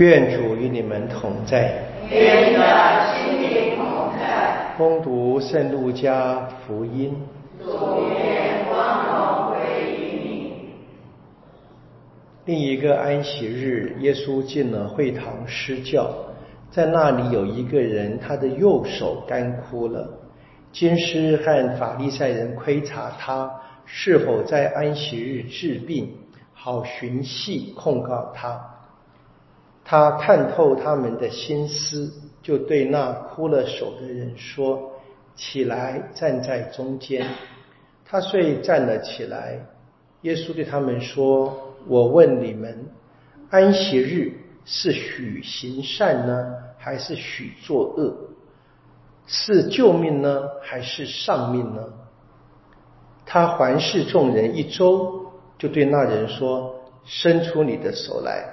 愿主与你们同在。愿你的心灵同在。恭读圣路加福音。主愿光荣归于你。另一个安息日，耶稣进了会堂施教，在那里有一个人，他的右手干枯了。金师和法利赛人窥察他是否在安息日治病，好寻隙控告他。他看透他们的心思，就对那枯了手的人说：“起来，站在中间。”他遂站了起来。耶稣对他们说：“我问你们，安息日是许行善呢，还是许作恶？是救命呢，还是丧命呢？”他环视众人一周，就对那人说：“伸出你的手来。”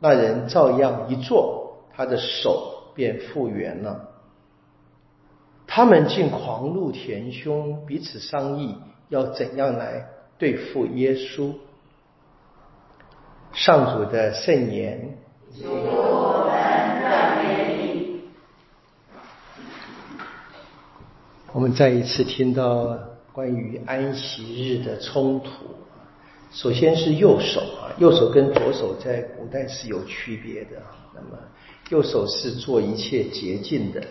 那人照样一坐，他的手便复原了。他们竟狂怒填胸，彼此商议要怎样来对付耶稣。上主的圣言。我们再一次听到关于安息日的冲突。首先是右手啊，右手跟左手在古代是有区别的。那么右手是做一切洁净的，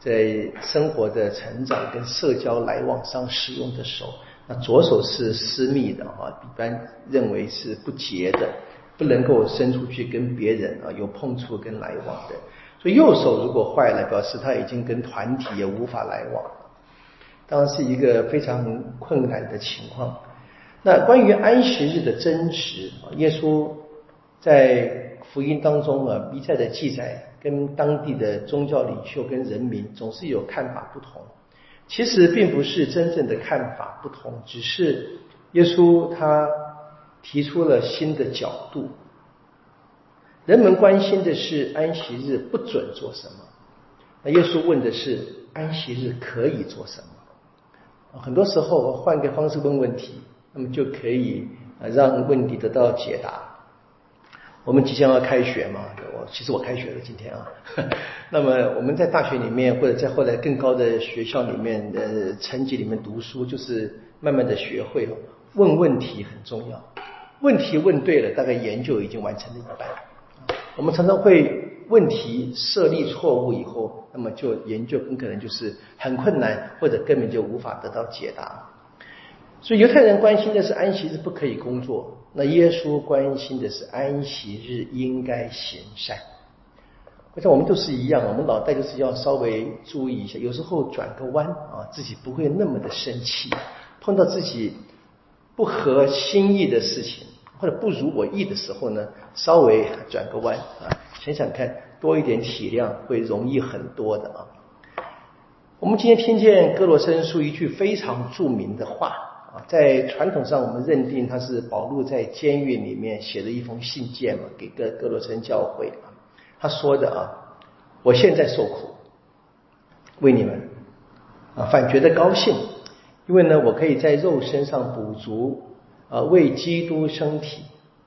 在生活的成长跟社交来往上使用的手。那左手是私密的啊，一般认为是不洁的，不能够伸出去跟别人啊有碰触跟来往的。所以右手如果坏了，表示他已经跟团体也无法来往了，当然是一个非常困难的情况。那关于安息日的真实啊，耶稣在福音当中啊，一再的记载，跟当地的宗教领袖跟人民总是有看法不同。其实并不是真正的看法不同，只是耶稣他提出了新的角度。人们关心的是安息日不准做什么，那耶稣问的是安息日可以做什么？很多时候换个方式问问题。那么就可以让问题得到解答。我们即将要开学嘛，我其实我开学了今天啊。那么我们在大学里面或者在后来更高的学校里面的层级里面读书，就是慢慢的学会了问问题很重要。问题问对了，大概研究已经完成了一半。我们常常会问题设立错误以后，那么就研究很可能就是很困难，或者根本就无法得到解答。所以犹太人关心的是安息日不可以工作，那耶稣关心的是安息日应该行善。我想我们都是一样，我们脑袋就是要稍微注意一下，有时候转个弯啊，自己不会那么的生气。碰到自己不合心意的事情或者不如我意的时候呢，稍微转个弯啊，想想看，多一点体谅会容易很多的啊。我们今天听见哥罗森书一句非常著名的话。在传统上，我们认定他是保禄在监狱里面写的一封信件嘛，给哥哥罗森教会啊。他说的啊，我现在受苦，为你们啊，反觉得高兴，因为呢，我可以在肉身上补足啊，为基督身体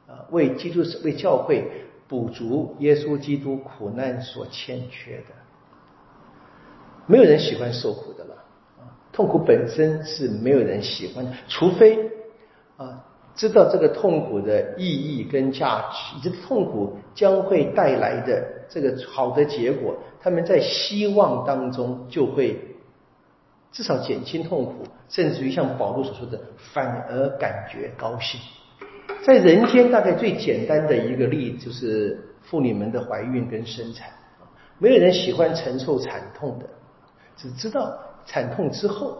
啊，为基督为教会补足耶稣基督苦难所欠缺的。没有人喜欢受苦的。痛苦本身是没有人喜欢的，除非啊知道这个痛苦的意义跟价值，以及痛苦将会带来的这个好的结果，他们在希望当中就会至少减轻痛苦，甚至于像保罗所说的，反而感觉高兴。在人间，大概最简单的一个例子就是妇女们的怀孕跟生产没有人喜欢承受惨痛的，只知道。惨痛之后，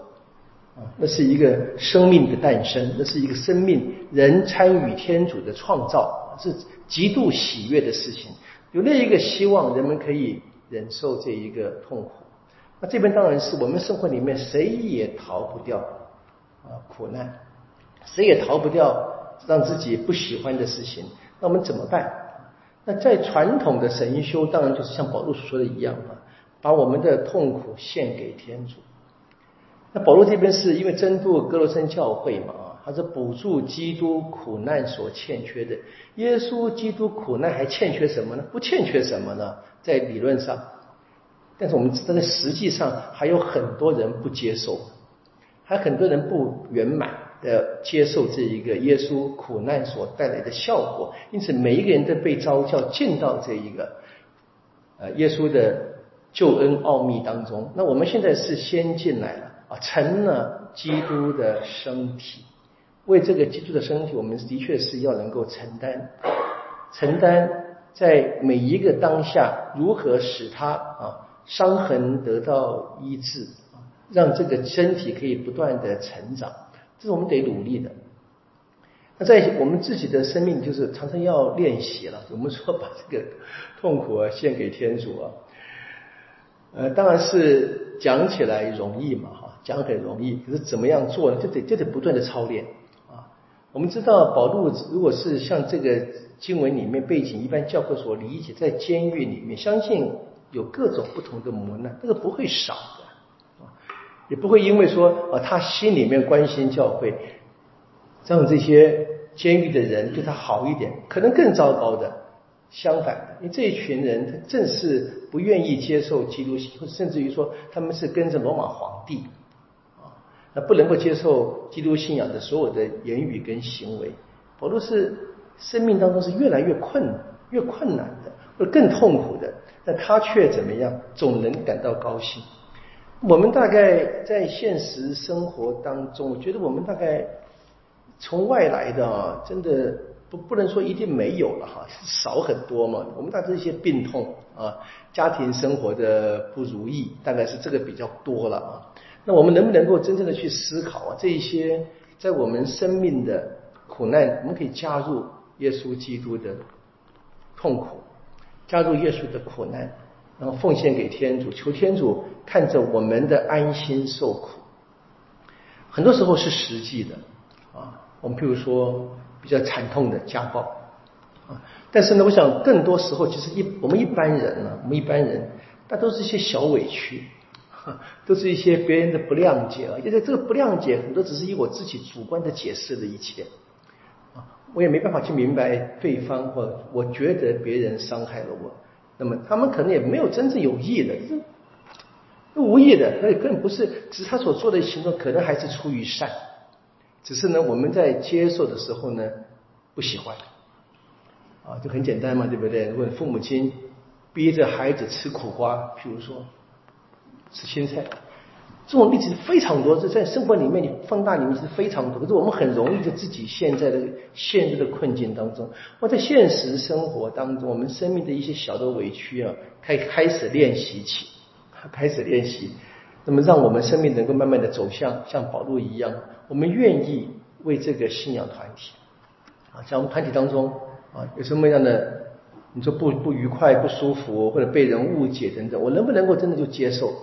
啊，那是一个生命的诞生，那是一个生命人参与天主的创造，是极度喜悦的事情。有那一个希望，人们可以忍受这一个痛苦。那这边当然是我们生活里面谁也逃不掉啊苦难，谁也逃不掉让自己不喜欢的事情。那我们怎么办？那在传统的神修，当然就是像保罗所说的一样啊，把我们的痛苦献给天主。那保罗这边是因为针对哥罗森教会嘛，啊，他是补助基督苦难所欠缺的。耶稣基督苦难还欠缺什么呢？不欠缺什么呢？在理论上，但是我们知道，实际上还有很多人不接受，还很多人不圆满的接受这一个耶稣苦难所带来的效果。因此，每一个人都被召叫进到这一个呃耶稣的救恩奥秘当中。那我们现在是先进来了啊，成了基督的身体。为这个基督的身体，我们的确是要能够承担，承担在每一个当下如何使他啊伤痕得到医治，让这个身体可以不断的成长，这是我们得努力的。那在我们自己的生命，就是常常要练习了。我们说把这个痛苦啊献给天主啊，呃，当然是讲起来容易嘛，哈，讲很容易，可是怎么样做呢？就得就得不断的操练啊。我们知道保禄如果是像这个经文里面背景，一般教会所理解，在监狱里面，相信有各种不同的磨难，这个不会少的啊，也不会因为说啊他心里面关心教会，让这些监狱的人对他好一点，可能更糟糕的，相反的，因为这一群人他正是不愿意接受基督或者甚至于说他们是跟着罗马皇帝。啊那不能够接受基督信仰的所有的言语跟行为，保罗是生命当中是越来越困、越困难的，或者更痛苦的，但他却怎么样，总能感到高兴。我们大概在现实生活当中，我觉得我们大概从外来的啊，真的不不能说一定没有了哈，少很多嘛。我们大致一些病痛啊，家庭生活的不如意，大概是这个比较多了啊。那我们能不能够真正的去思考啊？这一些在我们生命的苦难，我们可以加入耶稣基督的痛苦，加入耶稣的苦难，然后奉献给天主，求天主看着我们的安心受苦。很多时候是实际的啊，我们譬如说比较惨痛的家暴啊，但是呢，我想更多时候其实一我们一般人呢，我们一般人，那都是一些小委屈。都是一些别人的不谅解啊，因为这个不谅解很多只是以我自己主观的解释的一切啊，我也没办法去明白对方或我觉得别人伤害了我，那么他们可能也没有真正有意的，无意的，那根本不是，只是他所做的行动可能还是出于善，只是呢我们在接受的时候呢不喜欢啊，就很简单嘛，对不对？如果父母亲逼着孩子吃苦瓜，譬如说。吃青菜，这种例子非常多。这在生活里面，你放大里面是非常多。可是我们很容易就自己现在的陷入的困境当中。或在现实生活当中，我们生命的一些小的委屈啊，开开始练习起，开始练习，那么让我们生命能够慢慢的走向像保罗一样，我们愿意为这个信仰团体啊，在我们团体当中啊，有什么样的你说不不愉快、不舒服，或者被人误解等等，我能不能够真的就接受？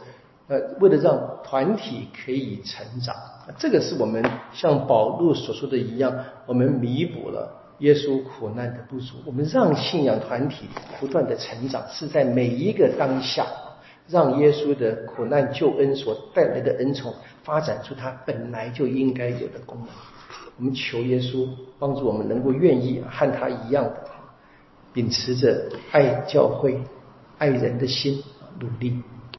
呃，为了让团体可以成长，这个是我们像保禄所说的一样，我们弥补了耶稣苦难的不足，我们让信仰团体不断的成长，是在每一个当下，让耶稣的苦难救恩所带来的恩宠发展出他本来就应该有的功能。我们求耶稣帮助我们能够愿意和他一样的，秉持着爱教会、爱人的心努力。